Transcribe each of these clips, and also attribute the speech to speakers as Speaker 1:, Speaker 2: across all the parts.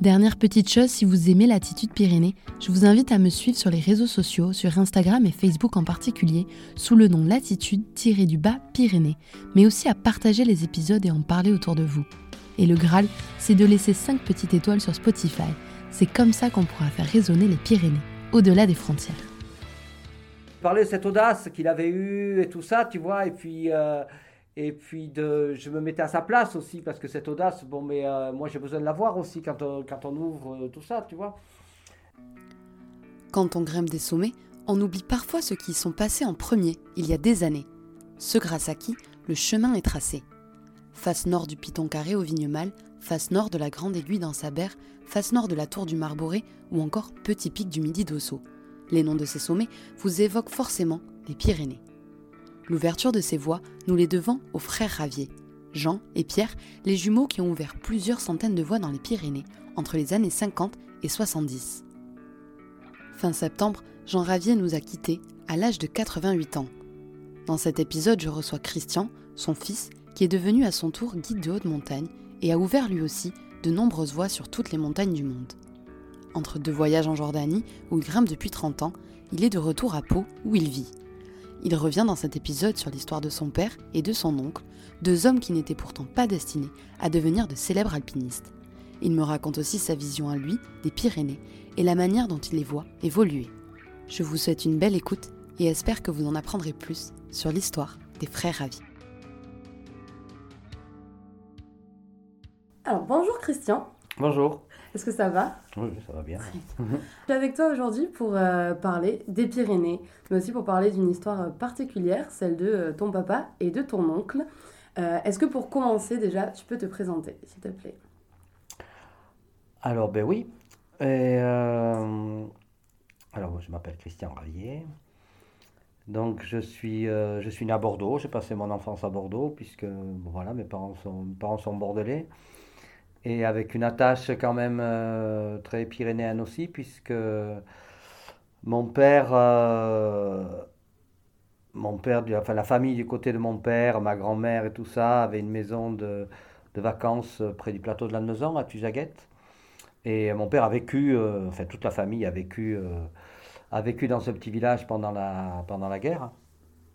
Speaker 1: Dernière petite chose, si vous aimez l'attitude Pyrénées, je vous invite à me suivre sur les réseaux sociaux, sur Instagram et Facebook en particulier, sous le nom Latitude-du-bas Pyrénées, mais aussi à partager les épisodes et en parler autour de vous. Et le Graal, c'est de laisser 5 petites étoiles sur Spotify. C'est comme ça qu'on pourra faire résonner les Pyrénées, au-delà des frontières.
Speaker 2: Parler de cette audace qu'il avait eue et tout ça, tu vois, et puis... Euh, et puis de, je me mettais à sa place aussi, parce que cette audace, bon, mais euh, moi j'ai besoin de la voir aussi quand on, quand on ouvre euh, tout ça, tu vois.
Speaker 1: Quand on grimpe des sommets, on oublie parfois ceux qui y sont passés en premier, il y a des années. Ceux grâce à qui le chemin est tracé. Face nord du Piton Carré au Vignemale, face nord de la Grande Aiguille dans Sabert, face nord de la Tour du Marboré ou encore Petit Pic du Midi d'Osso. Les noms de ces sommets vous évoquent forcément les Pyrénées. L'ouverture de ces voies, nous les devons aux frères Ravier. Jean et Pierre, les jumeaux qui ont ouvert plusieurs centaines de voies dans les Pyrénées entre les années 50 et 70. Fin septembre, Jean Ravier nous a quittés à l'âge de 88 ans. Dans cet épisode, je reçois Christian, son fils, qui est devenu à son tour guide de haute montagne et a ouvert lui aussi de nombreuses voies sur toutes les montagnes du monde. Entre deux voyages en Jordanie, où il grimpe depuis 30 ans, il est de retour à Pau, où il vit. Il revient dans cet épisode sur l'histoire de son père et de son oncle, deux hommes qui n'étaient pourtant pas destinés à devenir de célèbres alpinistes. Il me raconte aussi sa vision à lui des Pyrénées et la manière dont il les voit évoluer. Je vous souhaite une belle écoute et espère que vous en apprendrez plus sur l'histoire des frères Ravi. Alors bonjour Christian.
Speaker 2: Bonjour.
Speaker 1: Est-ce que ça va?
Speaker 2: Oui, ça va bien.
Speaker 1: Je suis avec toi aujourd'hui pour euh, parler des Pyrénées, mais aussi pour parler d'une histoire euh, particulière, celle de euh, ton papa et de ton oncle. Est-ce que pour commencer déjà, tu peux te présenter, s'il te plaît?
Speaker 2: Alors, ben oui. alors, je m'appelle Christian Ravier. Donc, je suis, je suis né à Bordeaux. J'ai passé mon enfance à Bordeaux, puisque voilà, mes parents sont, mes parents sont bordelais et avec une attache quand même euh, très pyrénéenne aussi, puisque mon père, euh, mon père, enfin la famille du côté de mon père, ma grand-mère et tout ça, avait une maison de, de vacances près du plateau de la Maison, à Tuzaguette. Et mon père a vécu, euh, enfin toute la famille a vécu, a vécu dans ce petit village pendant la, pendant la guerre,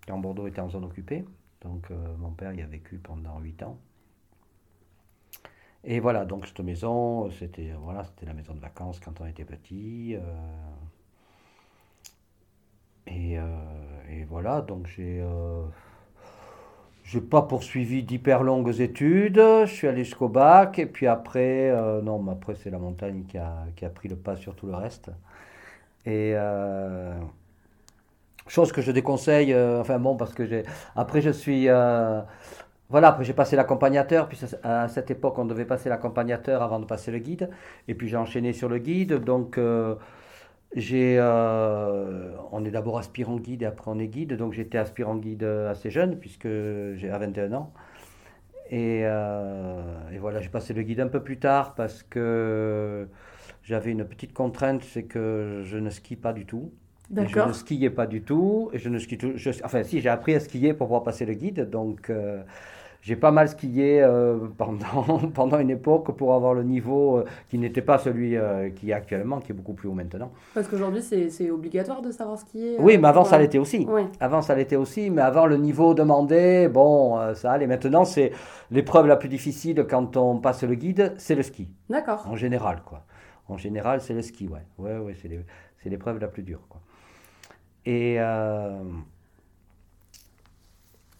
Speaker 2: quand Bordeaux était en zone occupée. Donc mon père y a vécu pendant huit ans. Et voilà, donc cette maison, c'était voilà, c'était la maison de vacances quand on était petit. Euh, et, euh, et, voilà, donc j'ai euh, j'ai pas poursuivi d'hyper longues études. Je suis allé jusqu'au bac et puis après, non, mais après c'est la montagne qui a, qui a, pris le pas sur tout le reste. Et chose que je déconseille, enfin bon, parce que j'ai après je suis voilà, après j'ai passé l'accompagnateur, puis à cette époque on devait passer l'accompagnateur avant de passer le guide, et puis j'ai enchaîné sur le guide, donc euh, j'ai, euh, on est d'abord aspirant guide et après on est guide, donc j'étais aspirant guide assez jeune, puisque j'ai à 21 ans. Et, euh, et voilà, j'ai passé le guide un peu plus tard parce que j'avais une petite contrainte, c'est que je ne skie pas du tout. Je ne skiais pas du tout. Et je ne skie je, enfin, si, j'ai appris à skier pour pouvoir passer le guide. Donc, euh, j'ai pas mal skié euh, pendant, pendant une époque pour avoir le niveau euh, qui n'était pas celui qui est actuellement, qui est beaucoup plus haut maintenant.
Speaker 1: Parce qu'aujourd'hui, c'est obligatoire de savoir skier
Speaker 2: Oui, mais avant, ça l'était aussi. Avant, ça l'était aussi. Mais avant, le niveau demandé, bon, ça allait. Maintenant, c'est l'épreuve la plus difficile quand on passe le guide, c'est le ski.
Speaker 1: D'accord.
Speaker 2: En général, quoi. En général, c'est le ski, ouais. Ouais, ouais, c'est l'épreuve la plus dure, quoi. Et.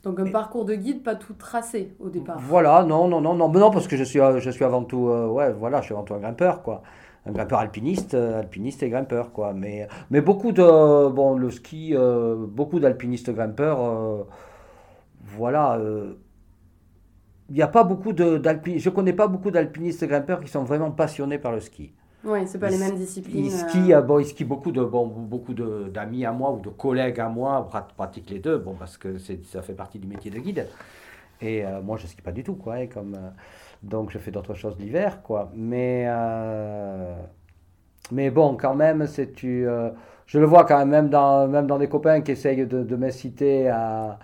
Speaker 2: Euh,
Speaker 1: Donc un parcours de guide pas tout tracé au départ.
Speaker 2: Voilà, non, non, non, non, non parce que je suis, euh, je suis avant tout, euh, ouais, voilà, je suis avant tout un grimpeur, quoi. Un grimpeur alpiniste, alpiniste et grimpeur, quoi. Mais, mais beaucoup de, bon, le ski, beaucoup d'alpinistes grimpeurs, voilà. Il n'y a pas beaucoup d'alpinistes, je connais pas beaucoup d'alpinistes grimpeurs qui sont vraiment passionnés par le ski.
Speaker 1: Oui, c'est pas les mêmes disciplines.
Speaker 2: Il skie, euh. bon, il skie beaucoup de bon, beaucoup d'amis à moi ou de collègues à moi pratiquent les deux, bon, parce que ça fait partie du métier de guide. Et euh, moi, je skie pas du tout, quoi. comme, euh, donc, je fais d'autres choses l'hiver, quoi. Mais, mais bon, quand même, c'est tu. je le vois quand même, même dans, même dans des copains qui essayent de, de m'inciter à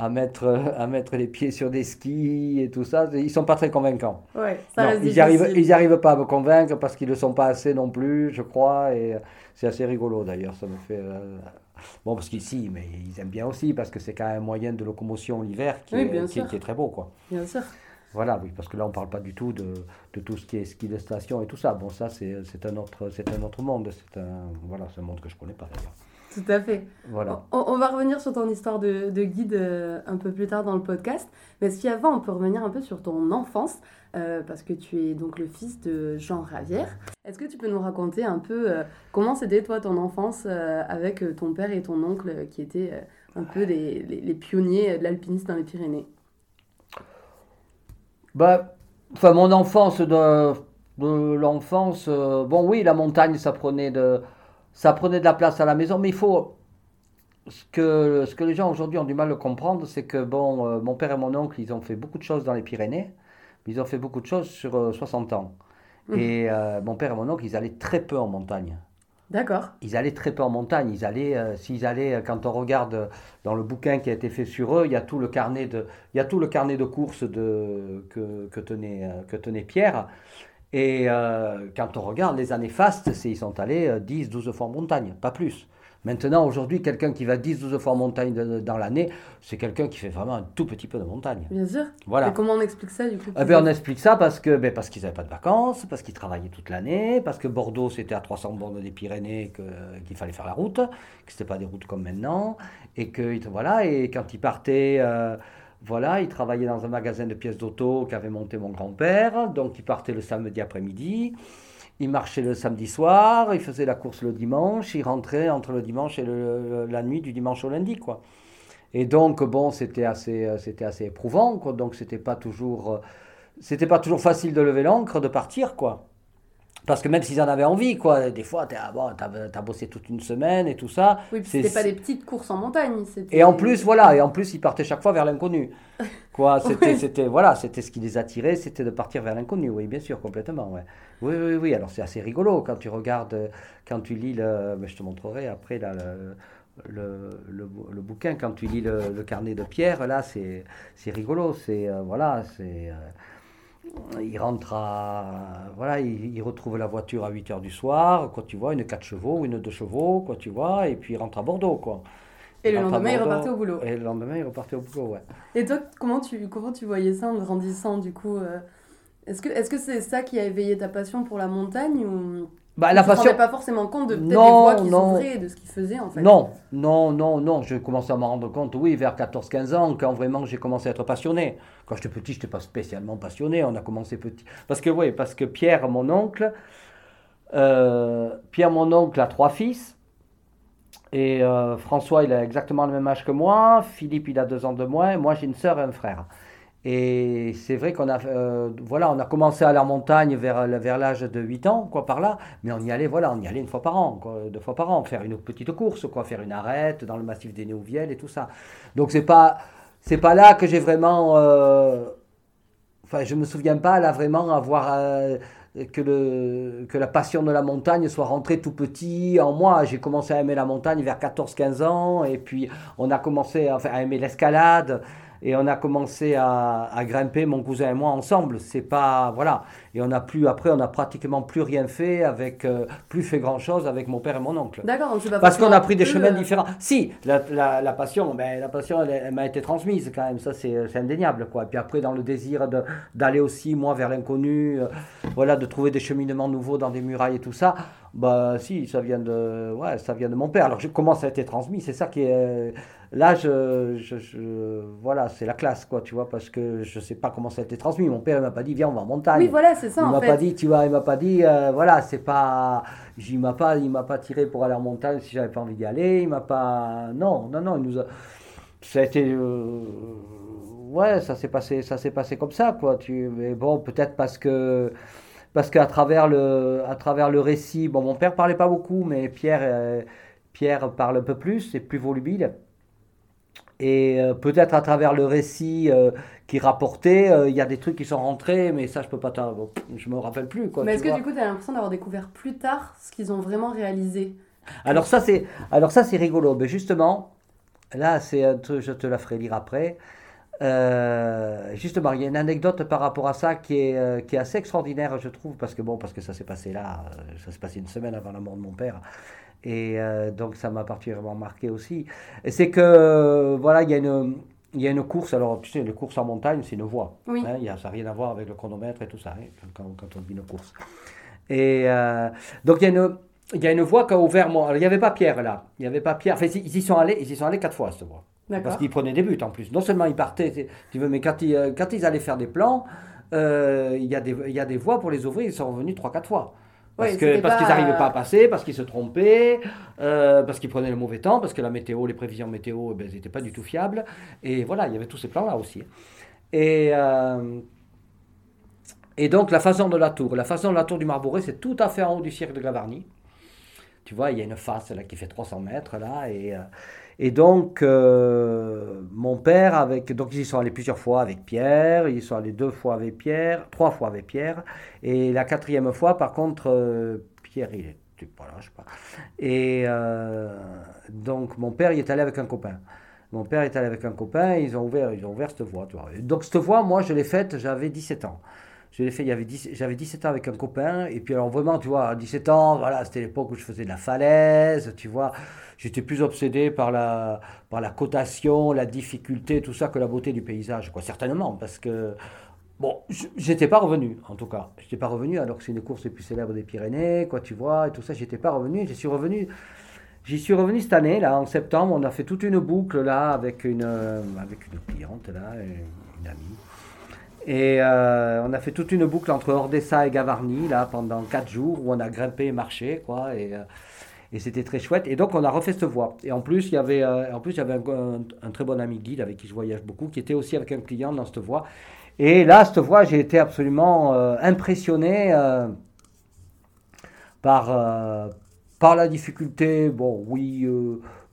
Speaker 2: à mettre, à mettre les pieds sur des skis et tout ça, ils sont pas très convaincants.
Speaker 1: Ouais, ça
Speaker 2: ils n'y arrivent, pas à me convaincre parce qu'ils ne le sont pas assez non plus, je crois, et c'est assez rigolo d'ailleurs, ça me fait... Euh, bon, parce qu'ici, mais ils aiment bien aussi, parce que c'est quand même un moyen de locomotion l'hiver qui, est, qui, est très beau, quoi.
Speaker 1: Bien sûr.
Speaker 2: Voilà, oui, parce que là, on ne parle pas du tout de, de, tout ce qui est ski de station et tout ça. Bon, ça, c'est un, autre, un autre monde. C'est un, voilà, un monde que je ne connais pas d'ailleurs.
Speaker 1: Tout à fait.
Speaker 2: Voilà.
Speaker 1: On, va revenir sur ton histoire de, guide euh, un peu plus tard dans le podcast. Mais si avant, on peut revenir un peu sur ton enfance, euh, parce que tu es donc le fils de Jean Ravière. Est-ce que tu peux nous raconter un peu euh, comment c'était toi ton enfance avec ton père et ton oncle qui étaient un peu les, les, pionniers de l'alpinisme dans les Pyrénées?
Speaker 2: Bah, enfin, mon enfance de, de l'enfance, bon oui, la montagne, ça prenait de ça prenait de la place à la maison, mais il faut. Ce que, ce que les gens aujourd'hui ont du mal à comprendre, c'est que bon, euh, mon père et mon oncle, ils ont fait beaucoup de choses dans les Pyrénées, mais ils ont fait beaucoup de choses sur 60 euh, ans. Mmh. Et euh, mon père et mon oncle, ils allaient très peu en montagne.
Speaker 1: D'accord.
Speaker 2: Ils allaient très peu en montagne. Ils allaient, s'ils allaient, quand on regarde dans le bouquin qui a été fait sur eux, il y a tout le carnet de, il y a tout le carnet de courses de, que, que, tenait, que tenait Pierre. Et euh, quand on regarde les années fastes, ils sont allés 10-12 euh, fois en montagne, pas plus. Maintenant, aujourd'hui, quelqu'un qui va 10-12 fois en montagne dans l'année, c'est quelqu'un qui fait vraiment un tout petit peu de montagne.
Speaker 1: Bien sûr.
Speaker 2: Voilà.
Speaker 1: Et comment on explique ça du coup
Speaker 2: eh ben, On explique ça parce que ben, parce qu'ils n'avaient pas de vacances, parce qu'ils travaillaient toute l'année, parce que Bordeaux c'était à 300 bornes des Pyrénées qu'il fallait faire la route, que ce n'était pas des routes comme maintenant, et que voilà, et quand ils partaient. Euh, voilà, il travaillait dans un magasin de pièces d'auto qu'avait monté mon grand-père. Donc, il partait le samedi après-midi. Il marchait le samedi soir, il faisait la course le dimanche, il rentrait entre le dimanche et la nuit du dimanche au lundi, quoi. Et donc, bon, c'était assez, c'était assez éprouvant. Donc, c'était pas toujours, c'était pas toujours facile de lever l'encre, de partir, quoi. Parce que même s'ils en avaient envie, quoi, des fois, tu as, bon, as, bossé toute une semaine et tout ça.
Speaker 1: Oui, c'était pas des petites courses en montagne.
Speaker 2: Et en plus, voilà, et en plus, ils partaient chaque fois vers l'inconnu. Quoi, c'était, c'était, voilà, c'était ce qui les attirait, c'était de partir vers l'inconnu, oui, bien sûr, complètement, ouais. Oui, oui, oui, alors c'est assez rigolo quand tu regardes, quand tu lis le, mais je te montrerai après, là, le, le, le, bouquin, quand tu lis le, carnet de Pierre, là, c'est, c'est rigolo, c'est, euh, voilà, c'est... Euh, il rentre à. Voilà, il, retrouve la voiture à 8 h du soir, quoi, tu vois, une 4 chevaux une 2 chevaux, quoi, tu vois, et puis il rentre à Bordeaux, quoi.
Speaker 1: Et le lendemain, il repartait au boulot.
Speaker 2: Et le lendemain, il repartait au boulot, ouais.
Speaker 1: Et toi, comment tu, comment tu voyais ça en grandissant, du coup euh, Est-ce que c'est -ce c'est ça qui a éveillé ta passion pour la montagne ou
Speaker 2: bah, la passion...
Speaker 1: pas forcément compte de des voies qui s'ouvraient de ce qu'il faisait en fait.
Speaker 2: Non, non, non, non. Je commençais à m'en rendre compte, oui, vers 14-15 ans, quand vraiment j'ai commencé à être passionné. Quand j'étais petit, je n'étais pas spécialement passionné. On a commencé petit. Parce que, oui, parce que Pierre, mon oncle, euh, Pierre, mon oncle, a trois fils. Et euh, François, il a exactement le même âge que moi. Philippe, il a deux ans de moins. Moi, j'ai une sœur et un frère. Et c'est vrai qu'on a, euh, voilà, on a commencé à en montagne vers, l'âge de 8 ans, quoi, par là, mais on y allait, voilà, on y allait une fois par an, deux fois par an, faire une petite course, quoi, faire une arête dans le massif des Néouvielles et tout ça. Donc c'est pas, c'est pas là que j'ai vraiment, euh, enfin, je me souviens pas là vraiment avoir, euh, que, le, que la passion de la montagne soit rentrée tout petit en moi. J'ai commencé à aimer la montagne vers 14-15 ans, et puis on a commencé à, à aimer l'escalade et on a commencé à, à, grimper mon cousin et moi ensemble. C'est pas voilà. Et on a plus après on a pratiquement plus rien fait avec euh, plus fait grand chose avec mon père et mon oncle.
Speaker 1: D'accord
Speaker 2: parce qu'on a pris des chemins euh, différents. Si la, la, la, passion ben la passion elle, m'a été transmise quand même. Ça c'est indéniable quoi. Et puis après dans le désir d'aller aussi moi vers l'inconnu euh, voilà de trouver des cheminements nouveaux dans des murailles et tout ça bah si ça vient de ouais ça vient de mon père alors je, comment ça a été transmis c'est ça qui est là, je, je, voilà, c'est la classe, quoi, tu vois, parce que je sais pas comment ça a été transmis. Mon père, il m'a pas dit, viens, on va en montagne.
Speaker 1: Oui, voilà, c'est ça.
Speaker 2: Il m'a pas dit, tu vois, il m'a pas dit, euh, voilà, c'est pas, il m'a pas, il m'a pas tiré pour aller en montagne si j'avais pas envie d'y aller. Il m'a pas, non, non, non, il nous a, ça a été, euh, ouais, ça s'est passé, ça s'est passé comme ça, quoi. Tu, mais bon, peut-être parce que parce qu'à travers le, à travers le récit, bon, mon père parlait pas beaucoup, mais Pierre, euh, Pierre parle un peu plus, c'est plus volubile. Et euh, peut-être à travers le récit euh, qui rapportait, euh, il y a des trucs qui sont rentrés, mais ça, je peux pas je me rappelle plus. Quoi,
Speaker 1: mais est-ce que du coup, tu as l'impression d'avoir découvert plus tard ce qu'ils ont vraiment réalisé?
Speaker 2: Alors ça, c'est, alors ça, c'est rigolo. Mais justement, là, c'est un truc, je te la ferai lire après. Justement, il y a une anecdote par rapport à ça qui est, qui est assez extraordinaire, je trouve, parce que bon, parce que ça s'est passé là, ça s'est passé une semaine avant la mort de mon père. Et euh, donc ça m'a particulièrement marqué aussi. C'est que, voilà, il y a une... Il y a une course, alors tu sais, les courses en montagne, c'est une voie.
Speaker 1: Oui.
Speaker 2: Hein, y a, ça n'a rien à voir avec le chronomètre et tout ça, hein, quand, quand, on dit une course. Et euh, donc il y a une, il y a une voie qui a ouvert. il n'y avait pas Pierre là. Il n'y avait pas Pierre. Enfin, ils y sont allés, ils y sont allés quatre fois cette voie. Parce qu'ils prenaient des buts en plus. Non seulement ils partaient, tu veux, mais quand ils, euh, quand ils allaient faire des plans, il, y a des, il y a des voies pour les ouvrir, ils sont revenus trois, quatre fois. Parce qu'ils n'arrivaient pas à passer, parce qu'ils se trompaient, euh, parce qu'ils prenaient le mauvais temps, parce que la météo, les prévisions météo, eh ben, n'étaient pas du tout fiables. Et voilà, il y avait tous ces plans-là aussi. Et, euh, et donc la façon de la tour, la façon de la tour du Marboré, c'est tout à fait en haut du cirque de Gavarnie. Tu vois, il y a une face là qui fait 300 mètres là, et, euh, et donc, euh, mon père, avec, donc ils sont allés plusieurs fois avec Pierre, ils sont allés deux fois avec Pierre, trois fois avec Pierre, et la quatrième fois, par contre, euh, Pierre, il était pas là, je sais pas. Et euh, donc, mon père, il est allé avec un copain. Mon père est allé avec un copain, ils ont ouvert, ils ont ouvert cette voie. Tu. Donc, cette voie, moi, je l'ai faite, j'avais 17 ans. Je fait, j'avais 17 ans avec un copain, et puis alors vraiment, tu vois, à 17 ans, voilà, c'était l'époque où je faisais de la falaise, tu vois j'étais plus obsédé par la, par la cotation, la difficulté, tout ça, que la beauté du paysage, quoi. Certainement, parce que, bon, j'étais pas revenu, en tout cas. J'étais pas revenu, alors que c'est une course les plus célèbres des Pyrénées, quoi, tu vois, et tout ça, j'étais pas revenu. Suis revenu. J'y suis revenu cette année, là, en septembre. On a fait toute une boucle, là, avec une, avec une cliente, là, une amie. Et euh, on a fait toute une boucle entre Ordessa et Gavarnie, là, pendant quatre jours, où on a grimpé et marché, quoi. Et, euh, et c'était très chouette. Et donc, on a refait cette voie. Et en plus, il y avait, euh, en plus, il y avait un, très bon ami guide avec qui je voyage beaucoup, qui était aussi avec un client dans cette voie. Et là, cette voie, j'ai été absolument impressionné par, par la difficulté. Bon, oui,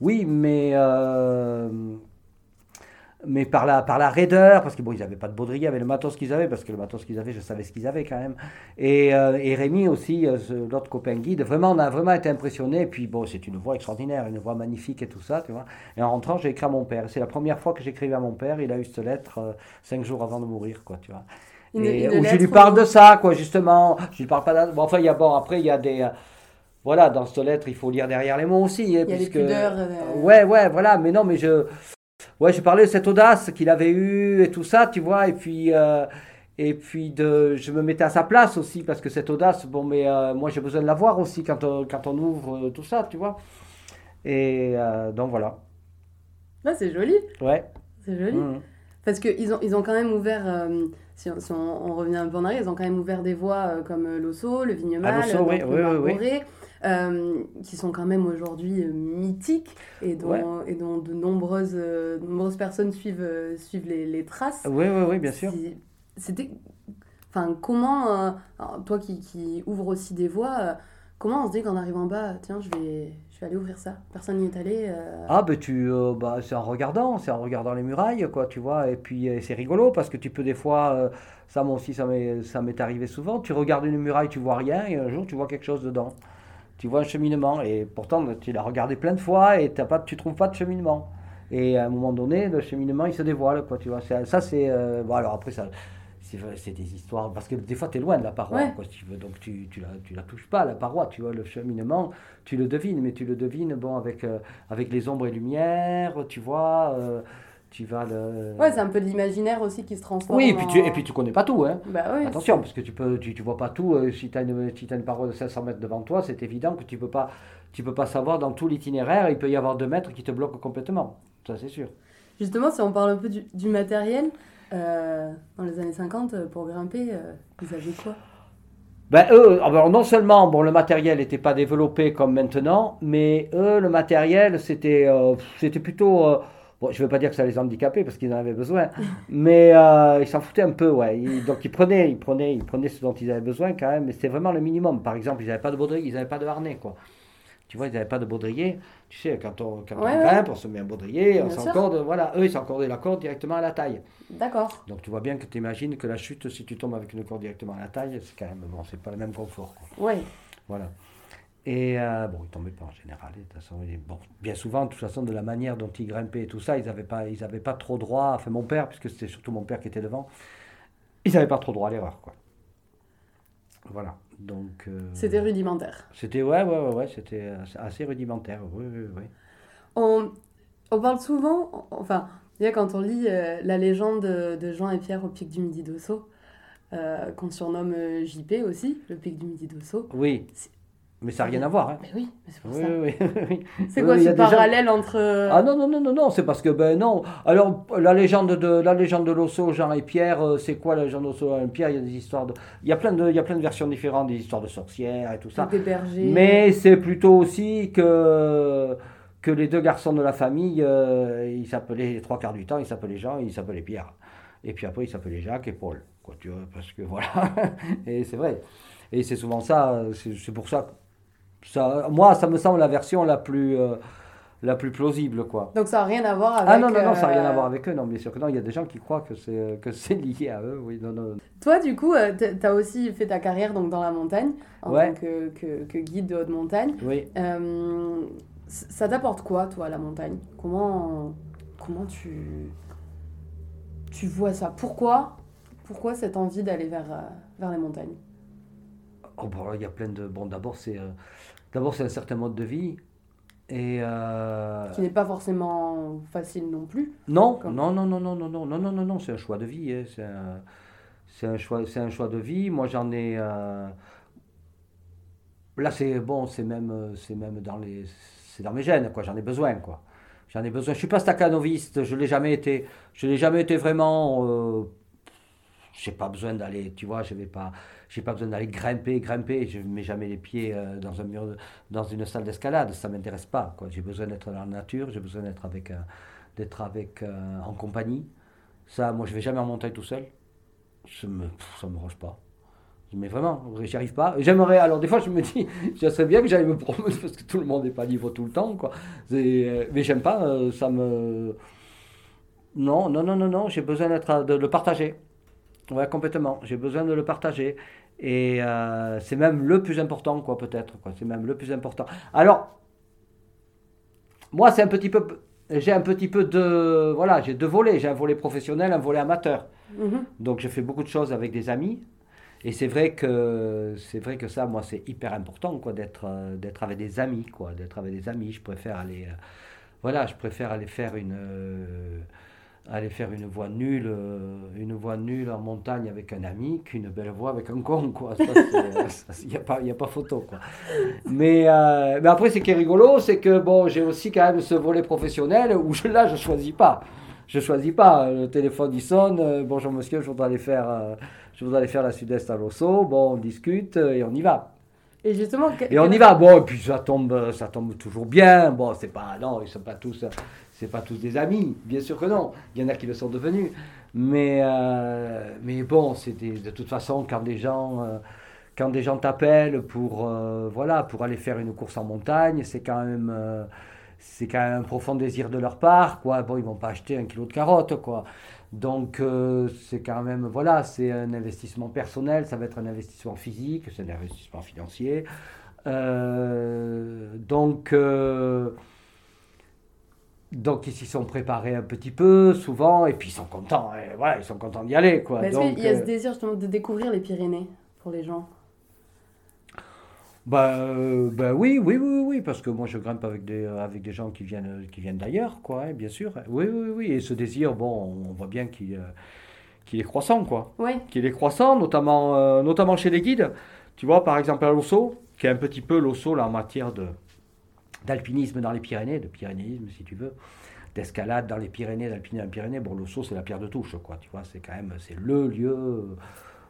Speaker 2: oui, mais mais par la, par la raideur, parce que bon, ils n'avaient pas de baudrier avec le matos qu'ils avaient, parce que le matos qu'ils avaient, je savais ce qu'ils avaient quand même. Et, euh, et Rémi aussi, euh, l'autre copain guide, vraiment, on a vraiment été impressionnés. Et puis bon, c'est une voix extraordinaire, une voix magnifique et tout ça, tu vois. Et en rentrant, j'ai écrit à mon père. C'est la première fois que j'écrivais à mon père. Il a eu cette lettre euh, cinq jours avant de mourir, quoi, tu vois. et, où je lui parle de ça, quoi, justement. Je lui parle pas. Bon, enfin, il y a bon, après, il y a des voilà, dans cette lettre, il faut lire derrière les mots aussi.
Speaker 1: Hein, il y a des pudeurs.
Speaker 2: Ouais, ouais, voilà. Mais non, mais je, Ouais, j'ai parlé de cette audace qu'il avait eue et tout ça, tu vois, et puis, euh, et puis de, je me mettais à sa place aussi, parce que cette audace, bon, mais euh, moi j'ai besoin de la voir aussi quand on, quand on ouvre tout ça, tu vois. Et euh, donc voilà.
Speaker 1: Là, c'est joli.
Speaker 2: Ouais.
Speaker 1: C'est joli. Mmh. Parce qu'ils ont, ils ont quand même ouvert, si, on, si on, revient un peu en arrière, ils ont quand même ouvert des voies comme l'Osso, le Vignemal,
Speaker 2: ah, oui, oui, oui,
Speaker 1: euh, qui sont quand même aujourd'hui euh, mythiques et dont, et dont de nombreuses, euh, nombreuses personnes suivent, suivent les, les, traces.
Speaker 2: Oui, oui, oui, bien sûr.
Speaker 1: C'était. Enfin, comment. toi qui, qui ouvre aussi des voies. Comment on se dit qu'en arrivant en bas, tiens, je vais, tu es allé ouvrir ça? Personne n'y est allé euh,
Speaker 2: Ah, ben tu, euh, bah, c'est en regardant, c'est en regardant les murailles, quoi, tu vois. Et puis c'est rigolo parce que tu peux des fois, euh, ça moi aussi, ça m'est, ça m'est arrivé souvent. Tu regardes une muraille, tu vois rien, et un jour tu vois quelque chose dedans. Tu vois un cheminement, et pourtant tu l'as regardé plein de fois et t'as pas, tu trouves pas de cheminement. Et à un moment donné, le cheminement il se dévoile, quoi, tu vois. Ça c'est, euh, bon alors après ça. C'est des histoires, parce que des fois tu es loin de la paroi,
Speaker 1: Ouais.
Speaker 2: quoi, si tu veux, donc tu, tu, la, tu la touches pas, la paroi, tu vois, le cheminement, tu le devines, mais tu le devines, bon, avec, euh, avec les ombres et lumières, tu vois, euh, tu vas le...
Speaker 1: Ouais, c'est un peu de l'imaginaire aussi qui se transforme.
Speaker 2: oui, et puis, tu, et puis tu connais pas tout, hein.
Speaker 1: Bah oui.
Speaker 2: Attention, parce que tu peux, tu, tu vois pas tout. euh, si tu as, une si t'as une paroi de 500 mètres devant toi, c'est évident que tu peux pas, tu peux pas savoir dans tout l'itinéraire. Il peut y avoir deux mètres qui te bloquent complètement. Ça, c'est sûr.
Speaker 1: Justement, si on parle un peu du, du matériel, euh, dans les années 50, euh, pour grimper, euh, ils avaient quoi?
Speaker 2: Ben, eux, alors non seulement bon, le matériel n'était pas développé comme maintenant, mais eux, le matériel, c'était euh, c'était plutôt. Bon, je ne veux pas dire que ça les handicapait parce qu'ils en avaient besoin, mais euh, ils s'en foutaient un peu, ouais. Ils- donc ils prenaient, ils, prenaient, ils prenaient ce dont ils avaient besoin quand même, mais c'était vraiment le minimum. Par exemple, ils n'avaient pas de baudrier, ils n'avaient pas de harnais, quoi. Tu vois, ils n'avaient pas de baudrier. Tu sais, quand on, quand
Speaker 1: Ouais,
Speaker 2: on
Speaker 1: ouais.
Speaker 2: grimpe, on se met un baudrier, on s'encorde, voilà. Eux, ils s'encordaient la corde directement à la taille.
Speaker 1: D'accord.
Speaker 2: Donc tu vois bien que tu imagines que la chute, si tu tombes avec une corde directement à la taille, c'est quand même, bon, c'est pas le même confort.
Speaker 1: Ouais.
Speaker 2: Voilà. Et euh, bon, ils tombaient pas en général. De toute façon, et bon, bien souvent, de toute façon, de la manière dont ils grimpaient et tout ça, ils n'avaient pas, ils avaient pas trop droit. Enfin, mon père, puisque c'était surtout mon père qui était devant, ils n'avaient pas trop droit à l'erreur, quoi. Voilà. Donc. euh,
Speaker 1: C'était rudimentaire.
Speaker 2: C'était ouais, ouais, ouais, ouais, c'était assez rudimentaire. Oui, oui, oui.
Speaker 1: On, on parle souvent, enfin, déjà quand on lit euh, la légende de, Jean et Pierre au pic du Midi d'Osso, qu'on surnomme JP aussi, le pic du Midi d'Osso.
Speaker 2: Oui. Mais ça n'a rien à voir. Hein.
Speaker 1: Mais oui, mais c'est pour
Speaker 2: Oui,
Speaker 1: ça.
Speaker 2: oui, oui, oui.
Speaker 1: C'est quoi ce
Speaker 2: gens-
Speaker 1: parallèle entre. euh,
Speaker 2: Ah non, non, non, non, non, c'est parce que, ben non. Alors, la légende de, la légende de l'osso, Jean et Pierre, euh, c'est quoi la légende de l'osso, Jean et Pierre? Il y a des histoires de. Il y a plein de, il y a plein de versions différentes, des histoires de sorcières et tout ça.
Speaker 1: des bergers.
Speaker 2: Mais c'est plutôt aussi que, que les deux garçons de la famille, euh, ils s'appelaient, les trois quarts du temps, ils s'appelaient Jean et ils s'appelaient Pierre. Et puis après, ils s'appelaient Jacques et Paul. Quoi, tu vois, parce que voilà. et c'est vrai. Et c'est souvent ça, c'est pour ça. Ça, moi, ça me semble la version la plus, euh, la plus plausible, quoi.
Speaker 1: Donc ça n'a rien à voir avec.
Speaker 2: Ah non, non, non, ça n'a rien à
Speaker 1: euh,
Speaker 2: voir avec eux, non, bien sûr que non. Il y a des gens qui croient que c'est que c'est lié à eux, oui, non, non.
Speaker 1: Toi, du coup, tu as aussi fait ta carrière donc, dans la montagne, en
Speaker 2: Ouais.
Speaker 1: tant que, que, que guide de haute montagne.
Speaker 2: Oui.
Speaker 1: Euh, ça t'apporte quoi, toi, la montagne? Comment, comment tu, tu vois ça? Pourquoi, pourquoi cette envie d'aller vers, euh, vers les montagnes?
Speaker 2: Oh, bon, il y a plein de. Bon, d'abord, c'est euh, d'abord c'est un certain mode de vie. Et. euh,
Speaker 1: Qui n'est pas forcément facile non plus.
Speaker 2: Non, non, non, non, non, non, non, non, non, non, non, c'est un choix de vie. hein, C'est un, c'est un choix, c'est un choix de vie. Moi, j'en ai. euh, Là, c'est bon, c'est même, c'est même dans les, c'est dans mes gènes, quoi. J'en ai besoin, quoi. J'en ai besoin. Je suis pas staccanoviste. Je l'ai jamais été. Je l'ai jamais été vraiment. Euh... J'ai pas besoin d'aller. Tu vois, je vais pas. J'ai pas besoin d'aller grimper, grimper. Je mets jamais les pieds euh, dans un mur, dans une salle d'escalade. Ça m'intéresse pas. J'ai besoin d'être dans la nature. J'ai besoin d'être avec, un- d'être avec, euh, en compagnie. Ça, moi, je vais jamais en montagne tout seul. Ça me, me roche pas. Mais vraiment, j'y arrive pas. J'aimerais, alors des fois je me dis, ça serait bien que j'aille me promener parce que tout le monde n'est pas libre tout le temps, euh, Mais j'aime pas, euh, ça me. Non, non, non, non, non, j'ai besoin d'être, de le partager. Ouais, complètement. J'ai besoin de le partager. Et euh, c'est même le plus important, quoi, peut-être. Quoi. C'est même le plus important. Alors, moi, c'est un petit peu. J'ai un petit peu de. Voilà, j'ai deux volets. J'ai un volet professionnel, un volet amateur.
Speaker 1: Mhm.
Speaker 2: Donc je fais beaucoup de choses avec des amis. Et c'est vrai que c'est vrai que ça, moi, c'est hyper important, quoi, d'être euh, d'être avec des amis, quoi, d'être avec des amis. Je préfère aller, euh, voilà, je préfère aller faire une euh, aller faire une voie nulle, euh, une voie nulle en montagne avec un ami qu'une belle voie avec un con, quoi. Il n'y a pas, y a pas photo, quoi. Mais euh, mais après, ce qui est rigolo, c'est que bon, j'ai aussi quand même ce volet professionnel où je, là, je choisis pas. Je choisis pas. Le téléphone il sonne. euh, bonjour monsieur, je voudrais aller faire, euh, je voudrais aller faire la sud-est à Losso. Bon, on discute euh, et on y va.
Speaker 1: Et justement, que-
Speaker 2: Et on y va. Bon, et puis ça tombe, euh, ça tombe toujours bien. Bon, c'est pas, non, ils sont pas tous, euh, c'est pas tous des amis. Bien sûr que non. Il y en a qui le sont devenus. Mais, euh, mais bon, des- de toute façon quand des gens, euh, quand des gens t'appellent pour, euh, voilà, pour aller faire une course en montagne, c'est quand même... euh, c'est quand même un profond désir de leur part, quoi. Bon, ils vont pas acheter un kilo de carottes, quoi. Donc, c'est quand même, voilà, c'est un investissement personnel, ça va être un investissement physique, c'est un investissement financier. Donc, donc, ils s'y sont préparés un petit peu, souvent, et puis ils sont contents, et voilà, ils sont contents d'y aller, quoi.
Speaker 3: Mais Est-ce qu'il y a ce
Speaker 2: euh,
Speaker 3: désir justement de découvrir les Pyrénées pour les gens
Speaker 2: Bah, euh, bah oui, oui, oui, oui, parce que moi je grimpe avec des, avec des gens qui viennent, qui viennent d'ailleurs, quoi, hein, bien sûr. Oui, oui, oui, et ce désir, bon, on voit bien qu'il euh, est croissant, quoi.
Speaker 3: Oui,
Speaker 2: Qu'il est croissant, notamment, euh, notamment chez les guides. Tu vois, par exemple, à l'Osso, qui est un petit peu l'Osso en matière de, d'alpinisme dans les Pyrénées, de pyrénéisme si tu veux, d'escalade dans les Pyrénées, d'alpinisme dans les Pyrénées. Bon, l'Osso, c'est la pierre de touche, quoi, tu vois, c'est quand même, c'est le lieu. euh,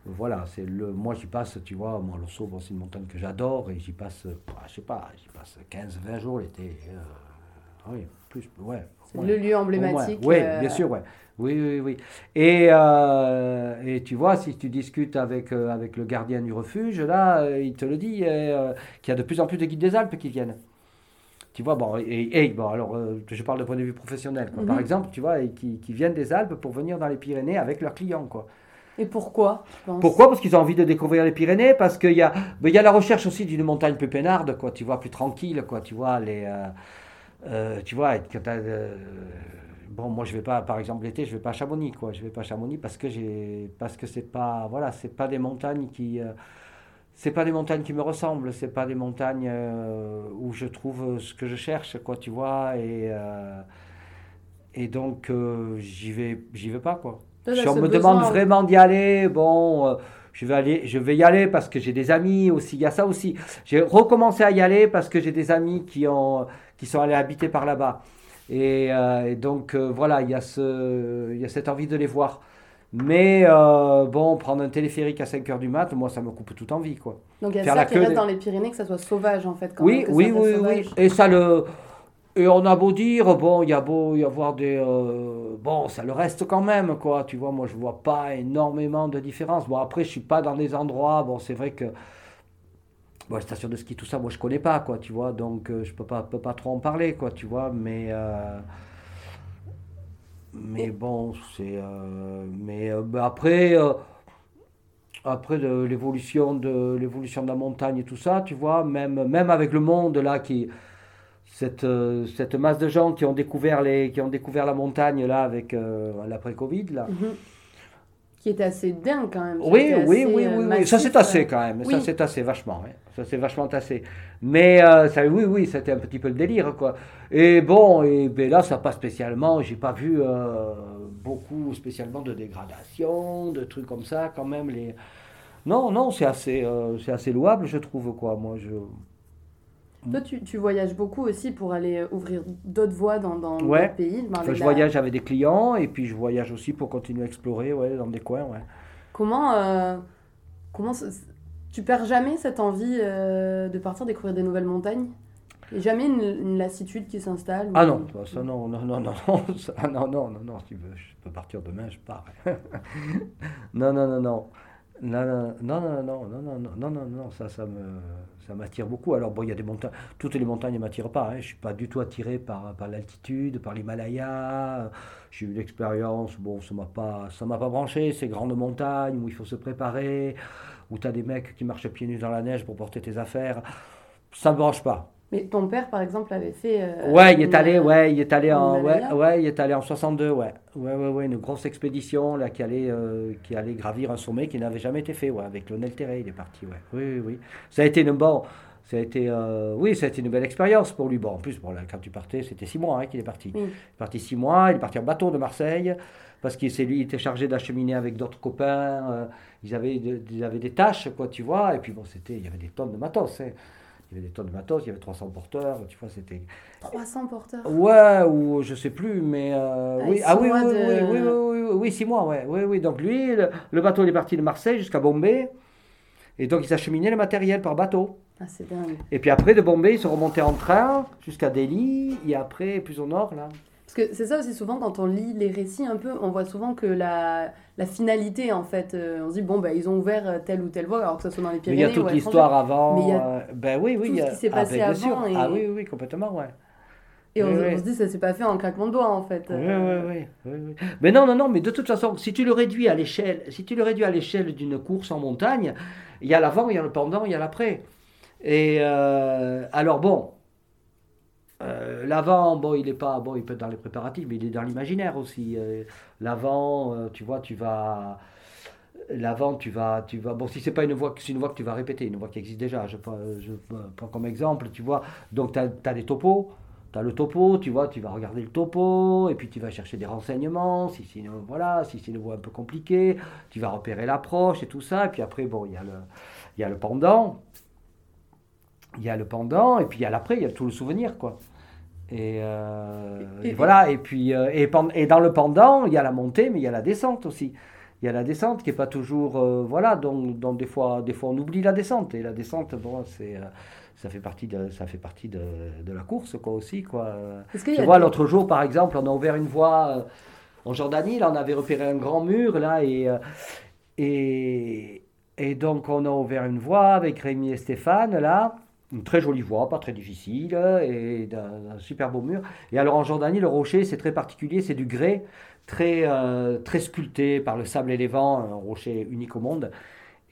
Speaker 2: voilà, c'est le. Moi, j'y passe, tu vois, moi, bon, c'est une montagne que j'adore et j'y passe, euh, je sais pas, j'y passe 15-20 jours l'été. euh, oui, plus, ouais.
Speaker 3: c'est
Speaker 2: ouais.
Speaker 3: le lieu emblématique.
Speaker 2: Oui,
Speaker 3: euh,
Speaker 2: bien sûr, ouais. Oui, oui, oui. Et, euh, et tu vois, si tu discutes avec, euh, avec le gardien du refuge, là, euh, il te le dit, qu'il y a de plus en plus de guides des Alpes qui viennent. Tu vois, bon, et, et, bon, alors, euh, je parle de point de vue professionnel, quoi. Par
Speaker 3: Mhm.
Speaker 2: exemple, tu vois, et qui, qui viennent des Alpes pour venir dans les Pyrénées avec leurs clients, quoi.
Speaker 3: Et pourquoi
Speaker 2: Pourquoi? Parce qu'ils ont envie de découvrir les Pyrénées, parce qu'il y a, ben, il y a la recherche aussi d'une montagne plus peinarde, quoi, tu vois, plus tranquille, quoi, tu vois, les, euh, euh, tu vois, quand bon, moi je vais pas, par exemple l'été, je vais pas à Chamonix, quoi, je vais pas à Chamonix parce que j'ai, parce que c'est pas, voilà, c'est pas des montagnes qui, c'est pas des montagnes qui me ressemblent, c'est pas des montagnes euh, où je trouve ce que je cherche, quoi, tu vois, et euh, et donc euh, j'y vais, j'y vais pas, quoi. Si on me
Speaker 3: besoin-
Speaker 2: demande vraiment d'y aller, bon, je vais aller, je vais y aller parce que j'ai des amis aussi. Il y a ça aussi. J'ai recommencé à y aller parce que j'ai des amis qui ont, qui sont allés habiter par là-bas. Et, et donc voilà, il y a ce, il y a cette envie de les voir. Mais euh, bon, prendre un téléphérique à 5 heures du mat, moi ça me coupe toute envie, quoi.
Speaker 3: Donc il y a
Speaker 2: faire
Speaker 3: ça qui
Speaker 2: queue
Speaker 3: reste
Speaker 2: des-
Speaker 3: dans les Pyrénées, que ça soit sauvage en fait. Quand
Speaker 2: Oui,
Speaker 3: même, que
Speaker 2: oui, oui, oui. Et ça le. Et on a beau dire, bon, il y a beau y avoir des. euh, bon, ça le reste quand même, quoi. Tu vois, moi, je vois pas énormément de différence. Bon, après, je suis pas dans des endroits. Bon, c'est vrai que. Bon, les stations de ski, tout ça, moi, je connais pas, quoi, tu vois. Donc, euh, je peux pas, peux pas trop en parler, quoi, tu vois. Mais. Mais bon, c'est. euh, mais euh, bah, après. euh, après de l'évolution de l'évolution de la montagne et tout ça, tu vois, même, même avec le monde là qui cette, cette masse de gens qui ont découvert les qui ont découvert la montagne là avec l'après Covid là.
Speaker 3: Mhm. Qui était assez dingue quand même.
Speaker 2: Oui, oui,
Speaker 3: assez,
Speaker 2: oui,
Speaker 3: euh,
Speaker 2: oui, oui. Ça s'est tassé
Speaker 3: euh.
Speaker 2: quand même. Ça s'est tassé vachement. ouais. Ça s'est vachement tassé. Mais euh, ça, oui, oui, c'était un petit peu le délire quoi. Et bon, et ben là, ça pas spécialement. J'ai pas vu beaucoup spécialement de dégradation, de trucs comme ça quand même. Les... Non, non, c'est assez, c'est assez louable, je trouve quoi. Moi, je.
Speaker 3: Toi, tu, tu voyages beaucoup aussi pour aller euh, ouvrir d'autres voies dans, dans
Speaker 2: Ouais.
Speaker 3: d'autres pays.
Speaker 2: Enfin, je
Speaker 3: la-
Speaker 2: voyage avec des clients et puis je voyage aussi pour continuer à explorer ouais, dans des coins. Ouais.
Speaker 3: Comment, euh, comment tu perds jamais cette envie euh, de partir découvrir des nouvelles montagnes? Et jamais une, une lassitude qui s'installe
Speaker 2: Ah non, ça, ça, non, non, non, non, non, ça, non, non, non, non, si tu veux, je peux partir demain, je pars. non, non, non, non. Non, non, non, non, non, non, non, non, non, ça, ça me, ça m'attire beaucoup. Alors bon, il y a des montagnes, toutes les montagnes ne m'attirent pas. Hein. Je suis pas du tout attiré par, par l'altitude, par l'Himalaya. J'ai eu l'expérience, bon, ça m'a pas, ça m'a pas branché. Ces grandes montagnes où il faut se préparer, où tu as des mecs qui marchent pieds nus dans la neige pour porter tes affaires. Ça me branche pas.
Speaker 3: Mais ton père, par exemple, avait fait. euh,
Speaker 2: Ouais, il est allé,
Speaker 3: euh,
Speaker 2: ouais, il est allé
Speaker 3: en
Speaker 2: ouais, ouais, il est allé en 62, ouais, ouais, ouais, ouais, une grosse expédition là qui allait, euh, qui allait gravir un sommet qui n'avait jamais été fait, ouais, avec Lionel Terray, il est parti, ouais, oui, oui, oui. Ça a été une bon, ça a été, euh, oui, ça a été une belle expérience pour lui. Bon, en plus, bon, là, quand tu partais, c'était six mois hein, qu'il est parti.
Speaker 3: Oui.
Speaker 2: Il est parti six mois, il est parti en bateau de Marseille parce qu'il lui, il était chargé d'acheminer avec d'autres copains. ils avaient, de- ils avaient des tâches, quoi, tu vois. Et puis bon, c'était, il y avait des tonnes de matos. hein. Il y avait des tonnes de matos, il y avait 300 porteurs, tu vois, c'était.
Speaker 3: 300 porteurs.
Speaker 2: Ouais, ou je sais plus, mais euh,
Speaker 3: Ah,
Speaker 2: oui, ah oui, oui,
Speaker 3: de-
Speaker 2: oui, oui, oui, oui, oui, oui, six mois, ouais, oui, oui. Donc lui, le, le bateau il est parti de Marseille jusqu'à Bombay, et donc ils achemiнаient le matériel par bateau.
Speaker 3: Ah, c'est dingue.
Speaker 2: Et puis après de Bombay, ils sont remontés en train jusqu'à Delhi, et après plus au nord là.
Speaker 3: Parce que c'est ça aussi, souvent, quand on lit les récits un peu, on voit souvent que la, la finalité, en fait, euh, on se dit, bon, bah, ils ont ouvert euh, telle ou telle voie, alors que ça soit dans les
Speaker 2: Mais
Speaker 3: Pyrénées
Speaker 2: il y a toute l'histoire avant.
Speaker 3: Mais il y a
Speaker 2: euh, ben oui, oui.
Speaker 3: tout
Speaker 2: il y
Speaker 3: ce
Speaker 2: a-
Speaker 3: qui s'est
Speaker 2: ah,
Speaker 3: passé
Speaker 2: ben, sûr.
Speaker 3: avant et-
Speaker 2: Ah oui, oui, complètement, ouais.
Speaker 3: Et on,
Speaker 2: Oui,
Speaker 3: on
Speaker 2: oui.
Speaker 3: se dit, ça s'est pas fait en claquement de doigts, en fait.
Speaker 2: Oui,
Speaker 3: Euh,
Speaker 2: oui. Mais non, non, non, mais de toute façon, si tu le réduis à l'échelle, si tu le réduis à l'échelle d'une course en montagne, il y a l'avant, il y a le pendant, il y a l'après. Et euh, alors bon, euh, l'avant, bon, il est pas, bon, il peut être dans les préparatifs, mais il est dans l'imaginaire aussi. Euh, l'avant, euh, tu vois, tu vas, l'avant, tu vas, tu vas. Bon, si c'est pas une voie, c'est une voie que tu vas répéter, une voie qui existe déjà. Je, prends- comme exemple, tu vois. Donc tu as, des topos. Tu as le topo, tu vois, tu vas regarder le topo, et puis tu vas chercher des renseignements, si c'est une, voilà, si c'est une voie un peu compliquée, tu vas repérer l'approche et tout ça, et puis après, bon, il y a le, il y a le pendant, il y a le pendant, et puis il y a l'après, il y a tout le souvenir, quoi. Et, euh,
Speaker 3: Et-
Speaker 2: et voilà, et puis, euh, et, dans le pendant, il y a la montée, mais il y a la descente aussi. Il y a la descente qui est pas toujours, euh, voilà, donc, donc des fois, des fois on oublie la descente, et la descente, bon, c'est, euh, ça fait partie de, ça fait partie de, de la course, quoi, aussi, quoi.
Speaker 3: A
Speaker 2: vois,
Speaker 3: des-
Speaker 2: l'autre jour, par exemple, on a ouvert une voie en Jordanie. Là, on avait repéré un grand mur, là, et, et, et donc on a ouvert une voie avec Rémi et Stéphane, là. Une très jolie voie, pas très difficile, et d'un un super beau mur. Et alors en Jordanie, le rocher, c'est très particulier, c'est du grès, très, euh, très sculpté par le sable et les vents, un rocher unique au monde.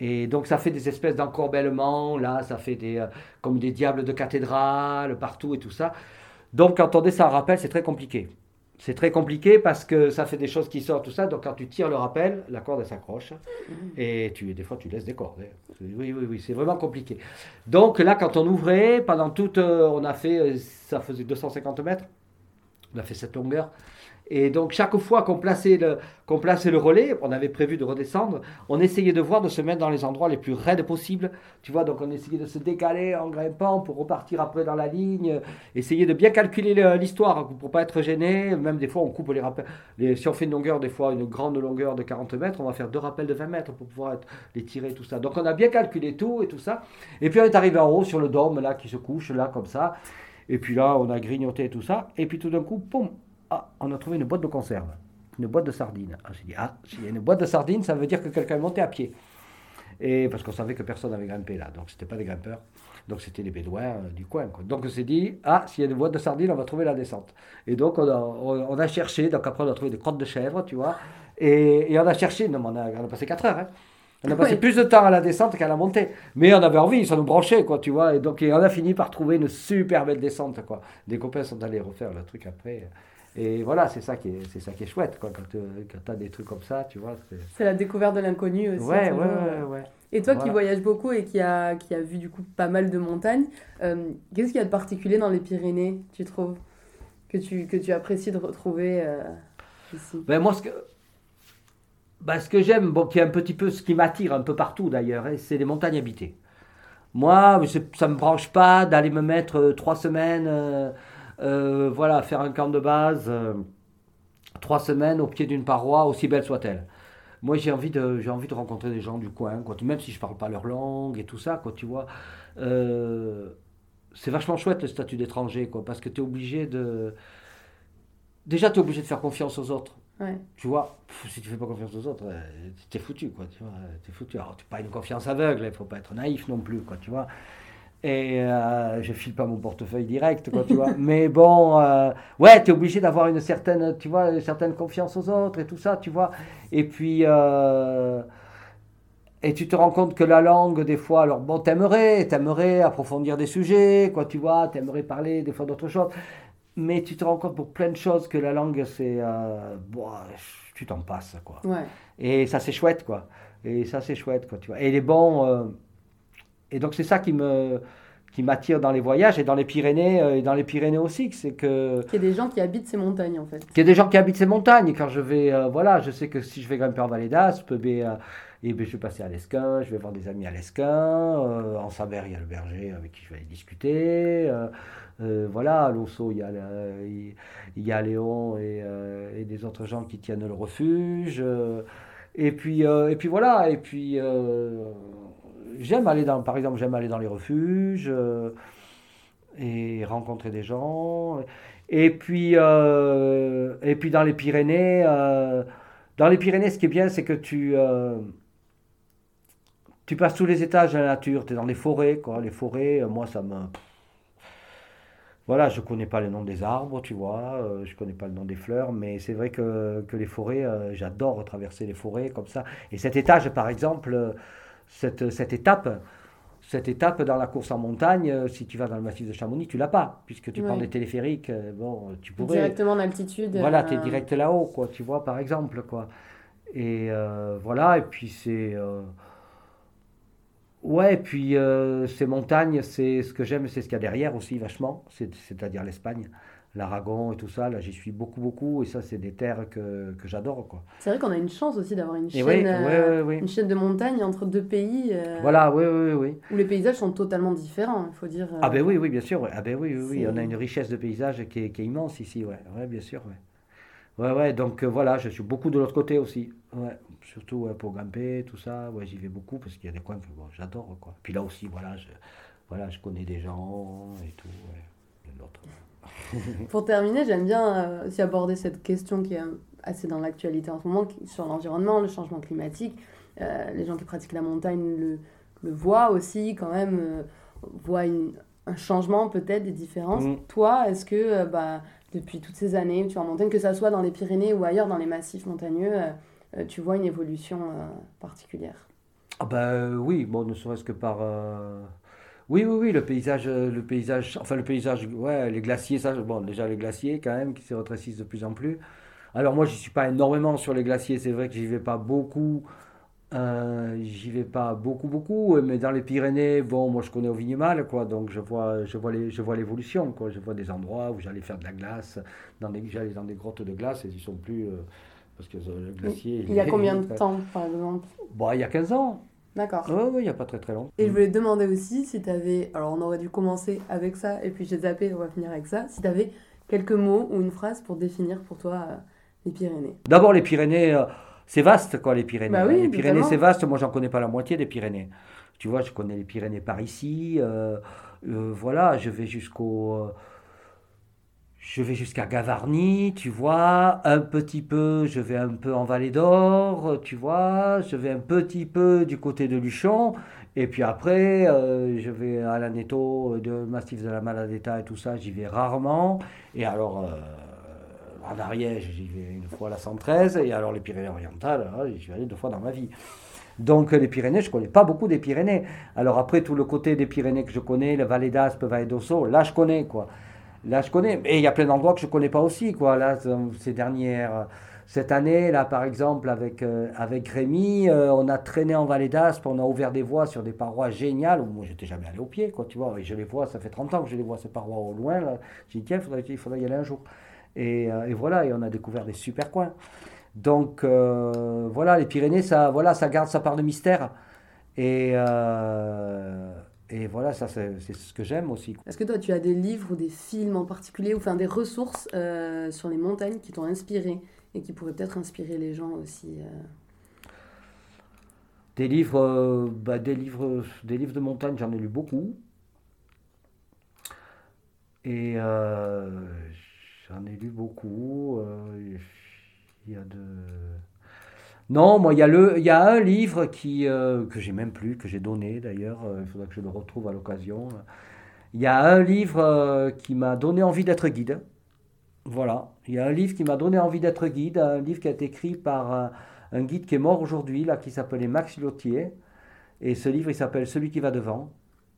Speaker 2: Et donc ça fait des espèces d'encorbellements, là, ça fait des, euh, comme des diables de cathédrale partout et tout ça. Donc quand on descend un rappel, c'est très compliqué. C'est très compliqué parce que ça fait des choses qui sortent, tout ça. Donc quand tu tires le rappel, la corde s'accroche. Et tu, des fois tu laisses des cordes. hein. Oui, oui, oui, c'est vraiment compliqué. Donc là, quand on ouvrait, pendant toute. euh, on a fait. euh, Ça faisait 250 mètres. On a fait cette longueur. Et donc chaque fois qu'on plaçait, le, le relais, on avait prévu de redescendre, on essayait de voir de se mettre dans les endroits les plus raides possibles. Tu vois, donc on essayait de se décaler en grimpant pour repartir après dans la ligne, essayer de bien calculer le- l'histoire pour pas être gêné. Même des fois, on coupe les rappels. Les- si on fait une longueur, des fois une grande longueur de 40 mètres, on va faire deux rappels de 20 mètres pour pouvoir les tirer, tout ça. Donc on a bien calculé tout et tout ça. Et puis on est arrivé en haut sur le dôme là qui se couche là comme ça. Et puis là, on a grignoté tout ça. Et puis tout d'un coup, poum, ah, on a trouvé une boîte de conserve, une boîte de sardines. Ah, j'ai dit, ah, s'il y a une boîte de sardines, ça veut dire que quelqu'un est monté à pied. Et parce qu'on savait que personne n'avait grimpé là, donc c'était pas des grimpeurs, donc c'était les bédouins euh, du coin. quoi. Donc on s'est dit, ah, s'il y a une boîte de sardines, on va trouver la descente. Et donc on a, on, on a cherché, donc après on a trouvé des crottes de chèvre, tu vois, et, et on a cherché, non, mais on a, on a passé 4 heures, hein. On a passé plus de temps à la descente qu'à la montée. Mais on avait envie, ça nous branchait, quoi, tu vois. Et donc, et on a fini par trouver une super belle descente, quoi. Des copains sont allés refaire le truc après. Et voilà, c'est ça qui est, c'est ça qui est chouette, quoi. Quand, tu as des trucs comme ça, tu vois. c'est-
Speaker 3: la découverte de l'inconnu aussi.
Speaker 2: Ouais, ouais,
Speaker 3: toujours.
Speaker 2: ouais, ouais.
Speaker 3: Et toi qui voyages beaucoup et qui a, qui a vu du coup pas mal de montagnes, euh, qu'est-ce qu'il y a de particulier dans les Pyrénées, tu trouves que tu, que tu apprécies de retrouver euh, ici?
Speaker 2: Ben, moi, ce que, ben, ce que j'aime, bon, qui est un petit peu ce qui m'attire un peu partout d'ailleurs, hein, c'est les montagnes habitées. Moi, ça ne me branche pas d'aller me mettre euh, trois semaines, euh, euh, voilà, faire un camp de base, euh, trois semaines au pied d'une paroi, aussi belle soit-elle. Moi, j'ai envie, de, j'ai envie de rencontrer des gens du coin, quoi, même si je ne parle pas leur langue et tout ça, quoi, tu vois. Euh, c'est vachement chouette le statut d'étranger, quoi, parce que tu es obligé de. Déjà, tu es obligé de faire confiance aux autres.
Speaker 3: Ouais.
Speaker 2: Tu vois, pff, si tu fais pas confiance aux autres, t'es foutu, quoi, tu vois, t'es foutu. Alors, pas une confiance aveugle, il faut pas être naïf non plus, quoi, tu vois. Et euh, je file pas mon portefeuille direct, quoi, tu vois. Mais bon, euh, ouais, tu es obligé d'avoir une certaine, tu vois, une certaine confiance aux autres et tout ça, tu vois. Et puis, euh, et tu te rends compte que la langue, des fois, alors bon, t'aimerais, t'aimerais approfondir des sujets, quoi, tu vois, t'aimerais parler des fois d'autres choses. Mais tu te rends compte pour plein de choses que la langue, c'est. euh, bon, tu t'en passes, quoi.
Speaker 3: Ouais.
Speaker 2: Et ça, c'est chouette, quoi. Et ça, c'est chouette, quoi, tu vois. Et les bons. Et donc, c'est ça qui me qui m'attire dans les voyages et dans les Pyrénées euh, et dans les Pyrénées aussi, c'est que
Speaker 3: Qu'il y a des gens qui habitent ces montagnes en fait.
Speaker 2: qu'il y a des gens qui habitent ces montagnes. Et quand je vais, euh, voilà, je sais que si je vais grimper en Vallée d'Aspe, ben, euh, eh ben, je vais passer à l'Esquin, je vais voir des amis à l'Esquin. euh, en Saber, il y a le berger avec qui je vais aller discuter. euh, voilà, à Losso, il y a, il y a Léon et, et des autres gens qui tiennent le refuge. et puis, et puis voilà, et puis j'aime aller dans, par exemple, j'aime aller dans les refuges euh, et rencontrer des gens. Et puis, euh, et puis dans les Pyrénées, euh, dans les Pyrénées, ce qui est bien, c'est que tu, tu passes tous les étages de la nature. Tu es dans les forêts, quoi. Les forêts, moi, ça me. Voilà, je connais pas le nom des arbres, tu vois, je connais pas le nom des fleurs, mais c'est vrai que, que les forêts, j'adore traverser les forêts comme ça. Et cet étage, par exemple, cette, cette étape, cette étape dans la course en montagne, euh, si tu vas dans le massif de Chamonix, tu l'as pas, puisque tu prends des téléphériques, euh, bon, tu pourrais.
Speaker 1: Directement en altitude.
Speaker 2: Voilà,
Speaker 1: euh,
Speaker 2: tu es direct là-haut, quoi, tu vois, par exemple, quoi. Et euh, voilà, et puis c'est... euh, Ouais, et puis euh, ces montagnes, c'est ce que j'aime, c'est ce qu'il y a derrière aussi, vachement, c'est- c'est-à-dire l'Espagne, l'Aragon et tout ça, là, j'y suis beaucoup, beaucoup, et ça, c'est des terres que, que j'adore, quoi.
Speaker 1: C'est vrai qu'on a une chance aussi d'avoir une chaîne,
Speaker 2: oui,
Speaker 1: euh,
Speaker 2: oui, oui,
Speaker 1: une chaîne de montagne entre deux pays euh,
Speaker 2: Voilà, oui, oui, oui.
Speaker 1: où les paysages sont totalement différents, il faut dire. euh,
Speaker 2: Ah ben oui, oui, bien sûr. Ah ben oui, oui, oui, on a une richesse de paysages qui est, qui est immense ici, ouais, ouais, bien sûr, ouais. Ouais, ouais, donc voilà, je suis beaucoup de l'autre côté aussi, ouais, surtout ouais, pour grimper, tout ça, ouais, j'y vais beaucoup parce qu'il y a des coins que bon, j'adore, quoi. Puis là aussi, voilà, je, voilà, je connais des gens et tout, ouais. Et l'autre,
Speaker 1: Pour terminer, j'aime bien euh, aussi aborder cette question qui est euh, assez dans l'actualité en ce moment, sur l'environnement, le changement climatique. Euh, les gens qui pratiquent la montagne le, le voient aussi, quand même, euh, voient une- un changement peut-être, des différences.
Speaker 2: Mm.
Speaker 1: Toi, est-ce que euh, bah, depuis toutes ces années tu es en montagne, que ça soit dans les Pyrénées ou ailleurs dans les massifs montagneux, tu vois une évolution particulière?
Speaker 2: Ah ben oui, bon, ne serait-ce que par... euh, Oui, oui, oui, le paysage, euh, le paysage, enfin le paysage, ouais, les glaciers, ça, bon, déjà les glaciers quand même, qui se rétrécissent de plus en plus. Alors moi, j'y suis pas énormément sur les glaciers, c'est vrai que j'y vais pas beaucoup, euh, j'y vais pas beaucoup, beaucoup, mais dans les Pyrénées, bon, moi je connais au Vignemale, quoi, donc je vois, je vois les, je vois l'évolution, quoi, je vois des endroits où j'allais faire de la glace, dans des, j'allais dans des grottes de glace, et ils sont plus, euh, parce que euh, le glacier...
Speaker 1: Il y a combien de temps, par exemple?
Speaker 2: Bon, il y a 15 ans.
Speaker 1: D'accord.
Speaker 2: Oui, oui, il n'y a pas très très long.
Speaker 1: Et je voulais te demander aussi si tu avais, alors on aurait dû commencer avec ça, et puis j'ai zappé, on va finir avec ça, si tu avais quelques mots ou une phrase pour définir pour toi euh, les Pyrénées.
Speaker 2: D'abord, les Pyrénées, euh, c'est vaste, quoi, les Pyrénées.
Speaker 1: Bah oui,
Speaker 2: les Pyrénées, c'est vaste. Moi, j'en connais pas la moitié des Pyrénées. Tu vois, je connais les Pyrénées par ici. euh, voilà, je vais jusqu'au. Euh, je vais jusqu'à Gavarnie, tu vois, un petit peu, je vais un peu en Vallée d'Or, tu vois, je vais un petit peu du côté de Luchon, et puis après, euh, je vais à l'Aneto, de Massif de la Maladetta et tout ça, j'y vais rarement, et alors, euh, en Ariège, j'y vais une fois à la 113, et alors les Pyrénées-Orientales, là, j'y allé deux fois dans ma vie. Donc les Pyrénées, je ne connais pas beaucoup des Pyrénées. Alors après, tout le côté des Pyrénées que je connais, la vallée d'Aspe, vallée d'Osso, là je connais quoi. Là je connais. Et il y a plein d'endroits que je ne connais pas aussi quoi. Là, ces dernières... Cette année, là, par exemple, avec, euh, avec Rémi, euh, on a traîné en vallée d'Aspe, on a ouvert des voies sur des parois géniales où moi, j'étais jamais allé au pied, quoi, tu vois. Et je les vois, ça fait 30 ans que je les vois, ces parois au loin, là. J'ai dit, tiens, il faudrait, y aller un jour. Et, euh, et voilà, et on a découvert des super coins. Donc, euh, voilà, les Pyrénées, ça, voilà, ça garde sa part de mystère. Et, euh, et voilà, ça, c'est ce que j'aime aussi.
Speaker 1: Est-ce que toi tu as des livres ou des films en particulier, ou enfin des ressources euh, sur les montagnes qui t'ont inspiré et qui pourraient peut-être inspirer les gens aussi euh?
Speaker 2: Des livres, euh, bah, des livres, des livres de montagne, j'en ai lu beaucoup. Et j'en ai lu beaucoup. Il y a de... Non, moi, il y a, y a un livre qui, euh, que j'ai même plus, que j'ai donné d'ailleurs. euh, Il faudra que je le retrouve à l'occasion. Il y a un livre euh, qui m'a donné envie d'être guide. Voilà. Il y a un livre qui m'a donné envie d'être guide. Un livre qui a été écrit par un, guide qui est mort aujourd'hui, là, qui s'appelait Max Lotier. Et ce livre, il s'appelle Celui qui va devant.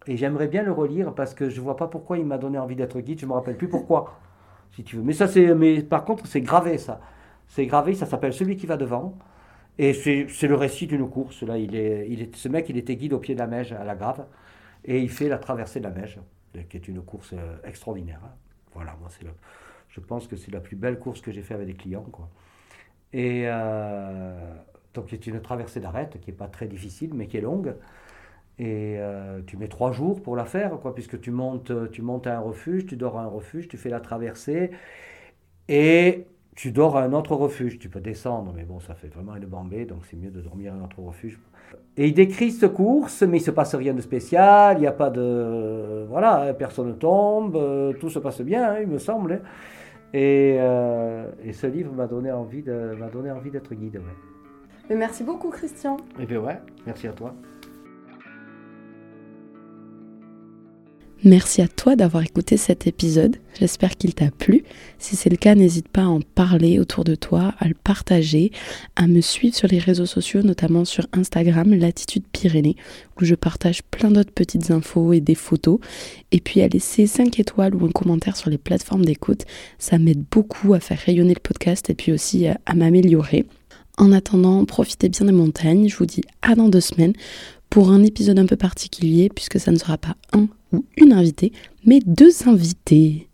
Speaker 2: Et j'aimerais bien le relire parce que je vois pas pourquoi il m'a donné envie d'être guide. Je me rappelle plus pourquoi, si tu veux. Mais ça, c'est, mais par contre, c'est gravé ça. C'est gravé. Ça s'appelle Celui qui va devant. Et c'est, le récit d'une course. Là, il est, ce mec, il était guide au pied de la Meige à la Grave, et il fait la traversée de la Meige, qui est une course euh, extraordinaire. hein. Voilà, moi, c'est je pense que c'est la plus belle course que j'ai fait avec des clients, quoi. Et euh, donc, c'est une traversée d'arête qui n'est pas très difficile, mais qui est longue. Et euh, tu mets trois jours pour la faire, quoi, puisque tu montes, tu montes à un refuge, tu dors à un refuge, tu fais la traversée, et tu dors à un autre refuge. Tu peux descendre, mais bon, ça fait vraiment une bambée, donc c'est mieux de dormir à un autre refuge. Et il décrit cette course, mais il se passe rien de spécial, il n'y a pas de... Voilà, personne ne tombe, euh, tout se passe bien, hein, il me semble. hein. Et, euh, et ce livre m'a donné envie de, m'a donné envie d'être guide. Ouais.
Speaker 3: Mais merci beaucoup, Christian.
Speaker 2: Et bien ouais, merci à toi.
Speaker 1: Merci à toi d'avoir écouté cet épisode. J'espère qu'il t'a plu. Si c'est le cas, n'hésite pas à en parler autour de toi, à le partager, à me suivre sur les réseaux sociaux, notamment sur Instagram, Latitude Pyrénées, où je partage plein d'autres petites infos et des photos. Et puis à laisser 5 étoiles ou un commentaire sur les plateformes d'écoute. Ça m'aide beaucoup à faire rayonner le podcast et puis aussi à m'améliorer. En attendant, profitez bien des montagnes. Je vous dis à dans deux semaines pour un épisode un peu particulier, puisque ça ne sera pas un ou une invitée, mais deux invités.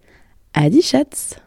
Speaker 1: Adi chats